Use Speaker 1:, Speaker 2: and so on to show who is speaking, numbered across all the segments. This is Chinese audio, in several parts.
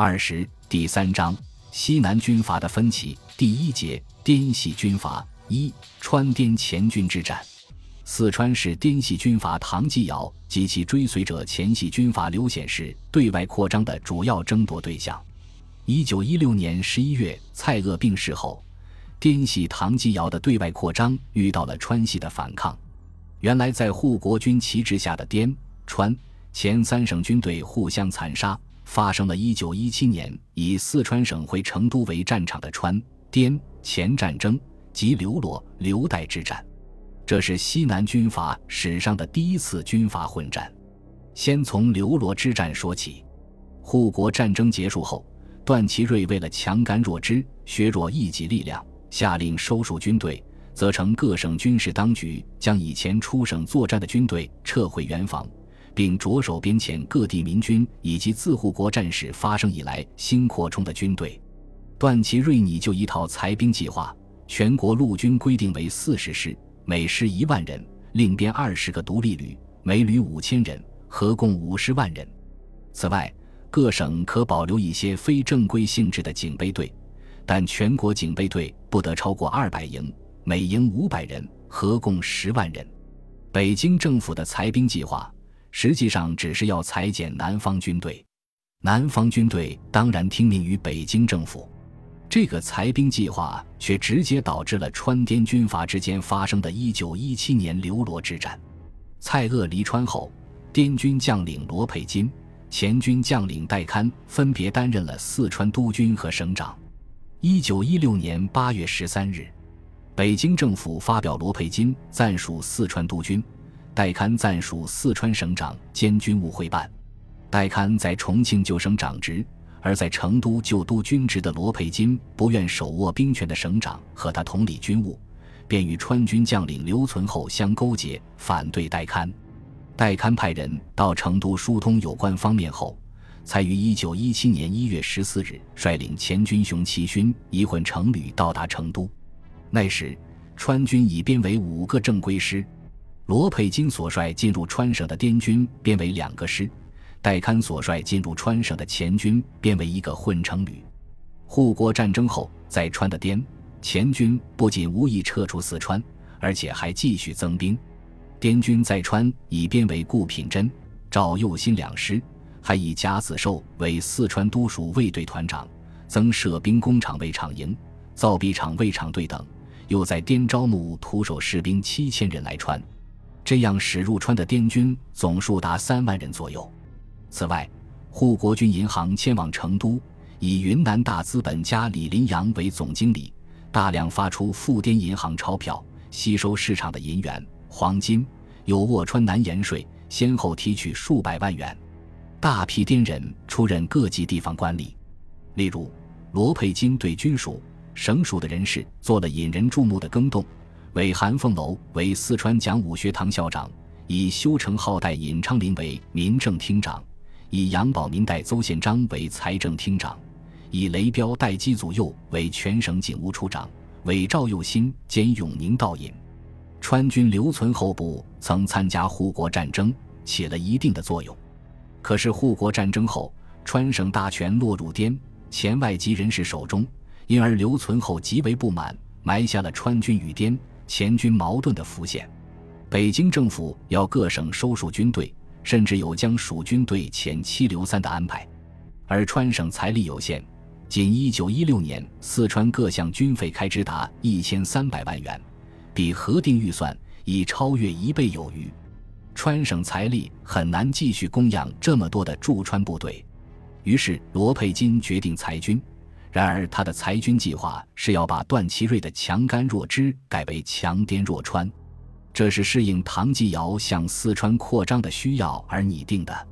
Speaker 1: 二十第三章西南军阀的分歧第一节滇系军阀一川滇黔军之战。四川是滇系军阀唐继尧及其追随者黔系军阀刘显世对外扩张的主要争夺对象。一九一六年十一月，蔡锷病逝后，滇系唐继尧的对外扩张遇到了川系的反抗。原来在护国军旗帜下的滇川黔三省军队互相残杀，发生了一九一七年以四川省会成都为战场的川滇黔战争及刘罗刘代之战。这是西南军阀史上的第一次军阀混战。先从刘罗之战说起。护国战争结束后，段祺瑞为了强干弱支、削弱一己力量，下令收束军队，责成各省军事当局将以前出省作战的军队撤回原防，并着手编遣各地民军以及自护国战事发生以来新扩充的军队。段祺瑞拟就一套裁兵计划，全国陆军规定为四十师。每师一万人，另编二十个独立旅，每旅五千人，合共五十万人。此外，各省可保留一些非正规性质的警备队，但全国警备队不得超过二百营，每营五百人，合共十万人。北京政府的裁兵计划，实际上只是要裁减南方军队，南方军队当然听命于北京政府。这个裁兵计划却直接导致了川滇军阀之间发生的一九一七年刘罗之战。蔡锷离川后，滇军将领罗佩金、黔军将领戴堪分别担任了四川督军和省长。一九一六年八月十三日，北京政府发表罗佩金暂署四川督军，戴堪暂署四川省长兼军务会办。戴堪在重庆就升长职。而在成都就督军职的罗佩金不愿手握兵权的省长和他同理军务，便与川军将领刘存厚相勾结，反对戴堪。戴堪派人到成都疏通有关方面后，才于一九一七年一月十四日率领前军雄七勋一混成旅到达成都。那时，川军已编为五个正规师，罗佩金所率进入川省的滇军编为两个师。戴堪所率进入川省的黔军编为一个混成旅。护国战争后，在川的滇黔军不仅无意撤出四川，而且还继续增兵。滇军在川已编为顾品珍、赵佑新两师，还以贾子寿为四川都署卫队团长，增设兵工厂卫厂营、造币厂卫厂队等，又在滇招募徒手士兵七千人来川。这样驶入川的滇军总数达三万人左右。此外，护国军银行迁往成都，以云南大资本家李林阳为总经理，大量发出赴滇银行钞票，吸收市场的银元、黄金，又握川南盐税，先后提取数百万元。大批滇人出任各级地方官吏，例如罗佩金对军属、省属的人士做了引人注目的更动，委韩凤楼为四川讲武学堂校长，以修成浩代尹昌林为民政厅长。以杨保民代邹宪章为财政厅长，以雷彪代姬祖佑为全省警务处长，委赵佑新兼永宁道尹。川军留存后部曾参加护国战争，起了一定的作用。可是护国战争后，川省大权落入滇黔外籍人士手中，因而留存后极为不满，埋下了川军与滇前军矛盾的浮现。北京政府要各省收束军队。甚至有将蜀军队遣七留三的安排，而川省财力有限，仅一九一六年四川各项军费开支达一千三百万元，比核定预算已超越一倍有余。川省财力很难继续供养这么多的驻川部队，于是罗佩金决定裁军。然而他的裁军计划是要把段祺瑞的强干弱支改为强滇弱川。这是适应唐继尧向四川扩张的需要而拟定的。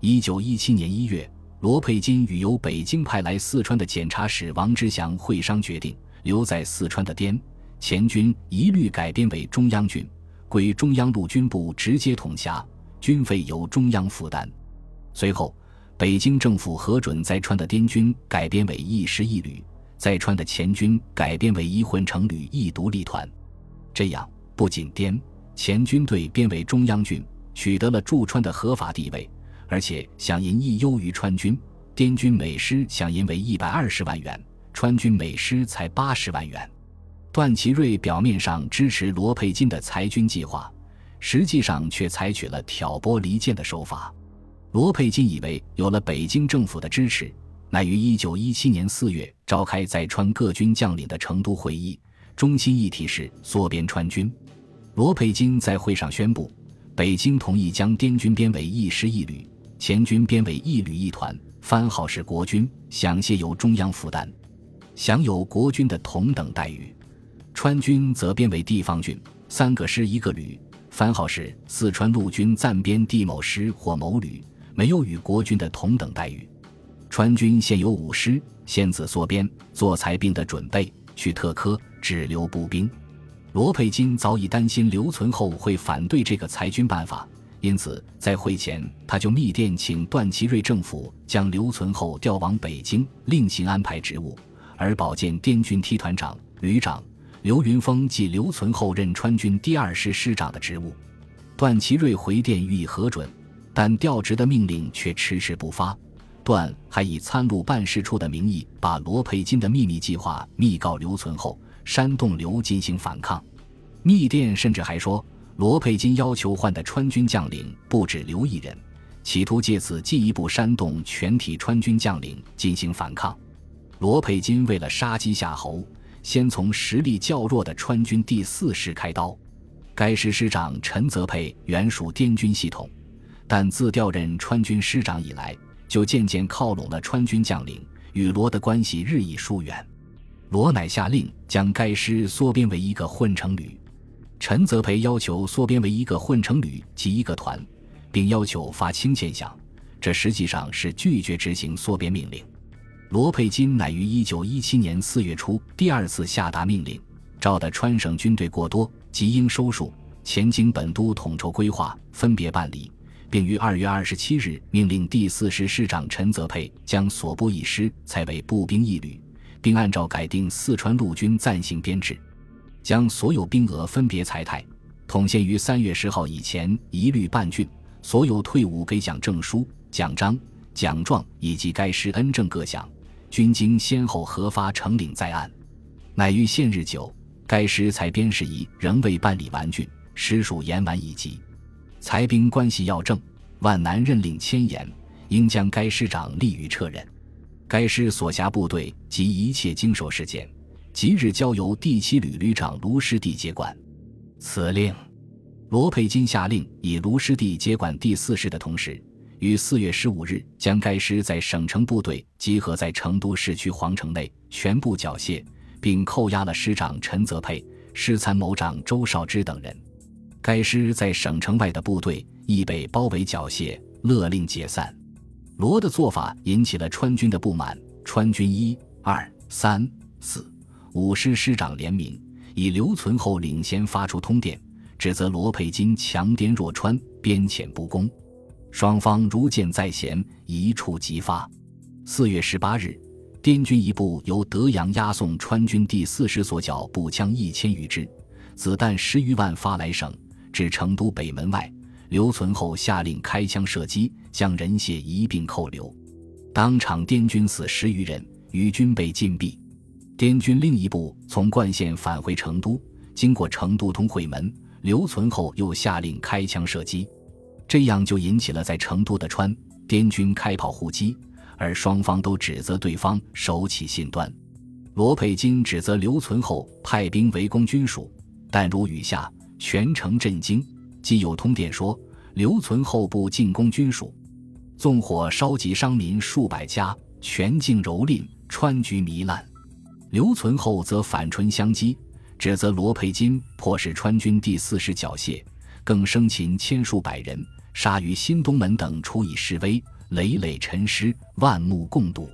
Speaker 1: 一九一七年一月，罗佩金与由北京派来四川的检察使王之祥会商，决定留在四川的滇黔军一律改编为中央军，归中央陆军部直接统辖，军费由中央负担。随后，北京政府核准在川的滇军改编为一师一旅，在川的黔军改编为一混成旅一独立团。这样。不仅滇黔军队编为中央军，取得了驻川的合法地位，而且饷银亦优于川军，滇军每师饷银为一百二十万元，川军每师才八十万元。段祺瑞表面上支持罗佩金的裁军计划，实际上却采取了挑拨离间的手法。罗佩金以为有了北京政府的支持，乃于一九一七年四月召开在川各军将领的成都会议，中心议题是缩编川军。罗佩金在会上宣布，北京同意将滇军编为一师一旅，黔军编为一旅一团，番号是国军，饷械由中央负担，享有国军的同等待遇。川军则编为地方军，三个师一个旅，番号是四川陆军暂编地某师或某旅，没有与国军的同等待遇。川军现有五师，先自缩编，做裁兵的准备，去特科，只留步兵。罗佩金早已担心刘存厚会反对这个裁军办法，因此在会前他就密电请段祺瑞政府将刘存厚调往北京，另行安排职务，而保荐滇军梯团长、旅长。刘云峰即刘存厚任川军第二师师长的职务，段祺瑞回电予以核准，但调职的命令却迟迟不发。段还以参录办事处的名义，把罗佩金的秘密计划密告刘存厚，煽动刘进行反抗。密电甚至还说，罗佩金要求换的川军将领不止刘一人，企图借此进一步煽动全体川军将领进行反抗。罗佩金为了杀鸡夏侯。先从实力较弱的川军第四师开刀，该师师长陈泽佩原属滇军系统，但自调任川军师长以来，就渐渐靠拢了川军将领，与罗的关系日益疏远。罗乃下令将该师缩编为一个混成旅，陈泽培要求缩编为一个混成旅及一个团，并要求发清欠饷，这实际上是拒绝执行缩编命令。罗佩金乃于一九一七年四月初第二次下达命令，照的川省军队过多，即应收束，前经本督统筹规划，分别办理，并于二月二十七日命令第四师师长陈泽佩将所部一师裁为步兵一旅，并按照改定四川陆军暂行编制，将所有兵额分别裁汰，统限于三月十号以前一律办竣，所有退伍给奖证书、奖章、奖状以及该师恩政各项。均经先后核发呈领在案，乃于现日久，该师裁编事宜仍未办理完竣，实属言完已及。裁兵关系要正，万难任令千言，应将该师长立于撤任。该师所辖部队及一切经手事件，即日交由第七旅旅长卢师弟接管。此令，罗佩金下令以卢师弟接管第四师的同时。于四月十五日，将该师在省城部队集合在成都市区皇城内，全部缴械，并扣押了师长陈泽佩、师参谋长周少之等人。该师在省城外的部队亦被包围缴械，勒令解散。罗的做法引起了川军的不满，川军一、二、三、四、五师师长联名，以刘存厚领先发出通电，指责罗佩金强滇弱川，边遣不公。双方如箭在弦，一触即发。四月十八日，滇军一部由德阳押送川军第四师所缴步枪一千余支，子弹十余万发来省，至成都北门外。刘存厚下令开枪射击，将人血一并扣留。当场滇军死十余人，余军被禁闭。滇军另一部从灌县返回成都，经过成都通会门，刘存厚又下令开枪射击。这样就引起了在成都的川滇军开炮互击，而双方都指责对方手起信端。罗佩金指责刘存厚派兵围攻军属，但如雨下，全城震惊。既有通电说刘存厚部进攻军属，纵火烧及伤民数百家，全境蹂躏，川局糜烂。刘存厚则反唇相讥，指责罗培金迫使川军第四师缴械，更生擒千数百人。杀于新东门等处以示威，累累陈尸，万目共睹，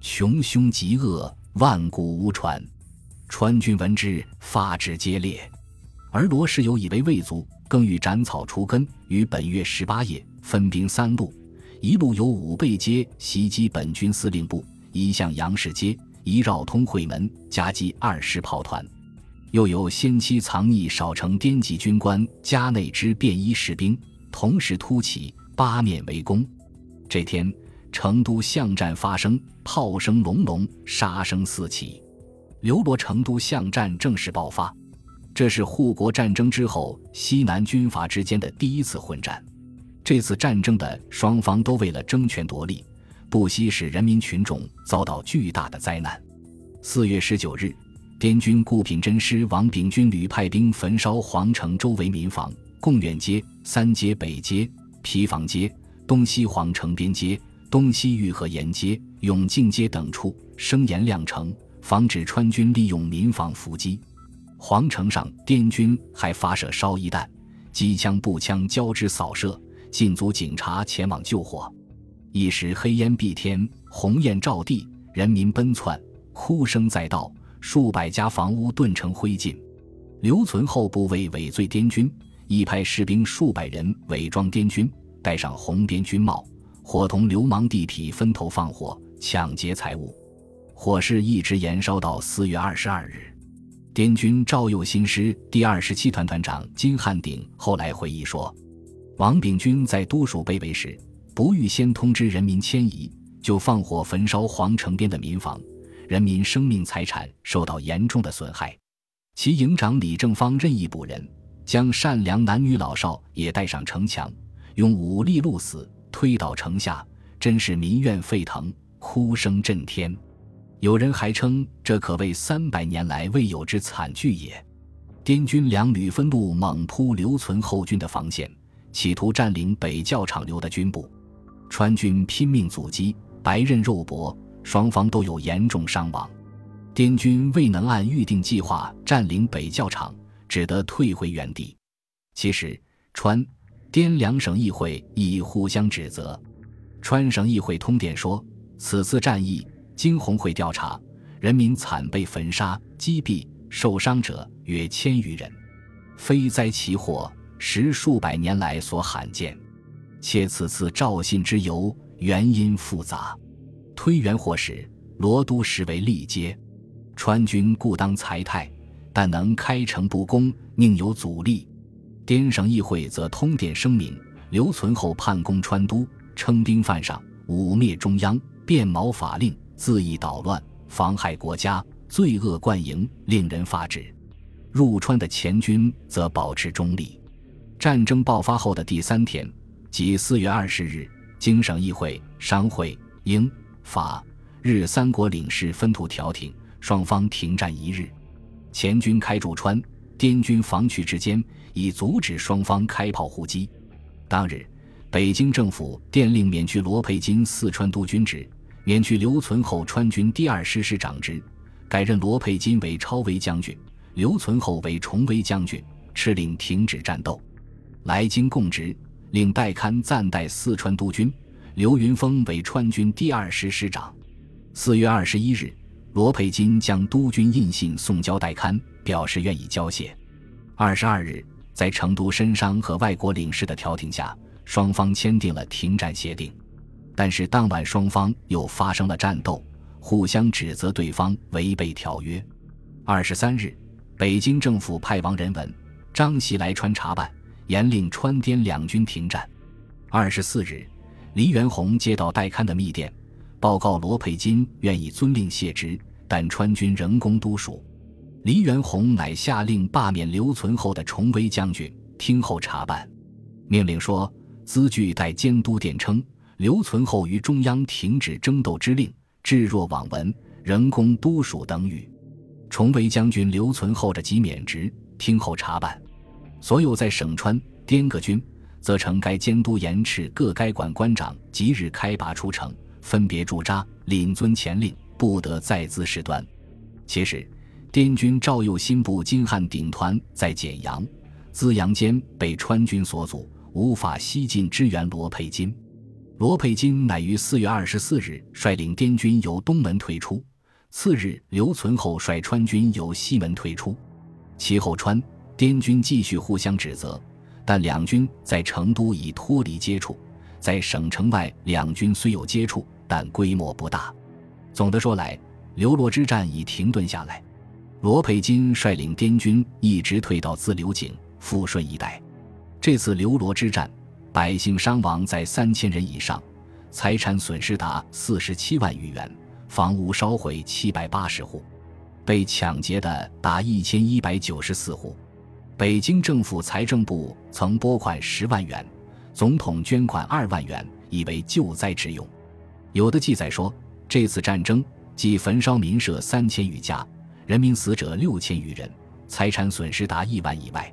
Speaker 1: 穷凶极恶，万古无传。川军闻之，发指皆裂。而罗世友以为未足，更欲斩草除根，于本月十八夜分兵三路，一路由武备街袭击本军司令部，一向杨氏街，一绕通会门，夹击二师炮团；又有先期藏匿少城滇籍军官加内之便衣士兵。同时突起，八面围攻。这天，成都巷战发生，炮声隆隆，杀声四起，刘罗成都巷战正式爆发。这是护国战争之后西南军阀之间的第一次混战。这次战争的双方都为了争权夺利，不惜使人民群众遭到巨大的灾难。四月十九日，滇军顾品珍师王炳军旅派兵焚烧皇城周围民房，贡院街、三街、北街、皮房街、东西皇城边街、东西御河沿街、永靖街等处，声言亮城，防止川军利用民房伏击。皇城上，滇军还发射烧夷弹，机枪、步枪交织扫射，禁足警察前往救火。一时黑烟蔽天，红焰照地，人民奔窜，哭声载道，数百家房屋顿成灰烬。留存后部为伪罪滇军，一派士兵数百人伪装滇军，戴上红边军帽，伙同流氓地痞分头放火，抢劫财物。火势一直延烧到四月二十二日。滇军赵右新师第二十七团团长金汉鼎后来回忆说：“王炳军在都署被围时，不预先通知人民迁移，就放火焚烧皇城边的民房，人民生命财产受到严重的损害。其营长李正方任意捕人，将善良男女老少也带上城墙，用武力戮死，推倒城下，真是民怨沸腾，哭声震天。”有人还称，这可谓三百年来未有之惨剧也。滇军两旅分路猛扑留存后军的防线，企图占领北教场留的军部。川军拼命阻击，白刃肉搏，双方都有严重伤亡。滇军未能按预定计划占领北教场，只得退回原地。其实，川、滇两省议会亦互相指责。川省议会通电说，此次战役。经红会调查，人民惨被焚杀、击毙，受伤者约千余人，非灾其祸，实数百年来所罕见。且此次赵信之由，原因复杂。推原或使罗都实为利阶，川军固当裁汰，但能开城不攻，宁有阻力？滇省议会则通电声明，留存后叛攻川都，称兵犯上，污蔑中央，变毛法令。恣意捣乱，妨害国家，罪恶贯盈，令人发指。入川的前军则保持中立。战争爆发后的第三天，即四月二十日，经省议会、商会、英、法、日三国领事分途调停，双方停战一日。前军开驻川，滇军防区之间，以阻止双方开炮互击。当日，北京政府电令免去罗佩金四川督军职。免去留存后川军第二师师长职，改任罗佩金为超威将军，留存后为崇威将军，敕令停止战斗。来京供职，令戴堪暂代四川督军，刘云峰为川军第二师师长。四月二十一日，罗佩金将督军印信送交戴堪，表示愿意交械。二十二日，在成都申商和外国领事的调停下，双方签订了停战协定。但是当晚双方又发生了战斗，互相指责对方违背条约。二十三日，北京政府派王仁文、张锡来川查办，严令川滇两军停战。二十四日，黎元洪接到戴堪的密电，报告罗佩金愿意遵令卸职，但川军仍攻都署。黎元洪乃下令罢免留存后的崇威将军，听候查办。命令说：兹据待监督电称。留存后于中央停止争斗之令，置若罔闻，仍攻都署等语。崇威将军留存后的即免职，听候查办。所有在省川滇各军，则呈该监督严斥各该管官长即日开拔出城，分别驻扎，领遵前令，不得再滋事端。其实，滇军赵右新部金汉鼎团在简阳、资阳间被川军所阻，无法西进支援罗佩金。罗佩金乃于四月二十四日率领滇军由东门退出，次日留存后率川军由西门退出。其后川滇军继续互相指责，但两军在成都已脱离接触，在省城外两军虽有接触，但规模不大。总的说来，刘罗之战已停顿下来。罗佩金率领滇军一直退到自流井、富顺一带。这次刘罗之战。百姓伤亡在三千人以上，财产损失达四十七万余元，房屋烧毁七百八十户，被抢劫的达一千一百九十四户。北京政府财政部曾拨款十万元，总统捐款二万元，以为救灾之用。有的记载说，这次战争即焚烧民舍三千余家，人民死者六千余人，财产损失达亿万以外。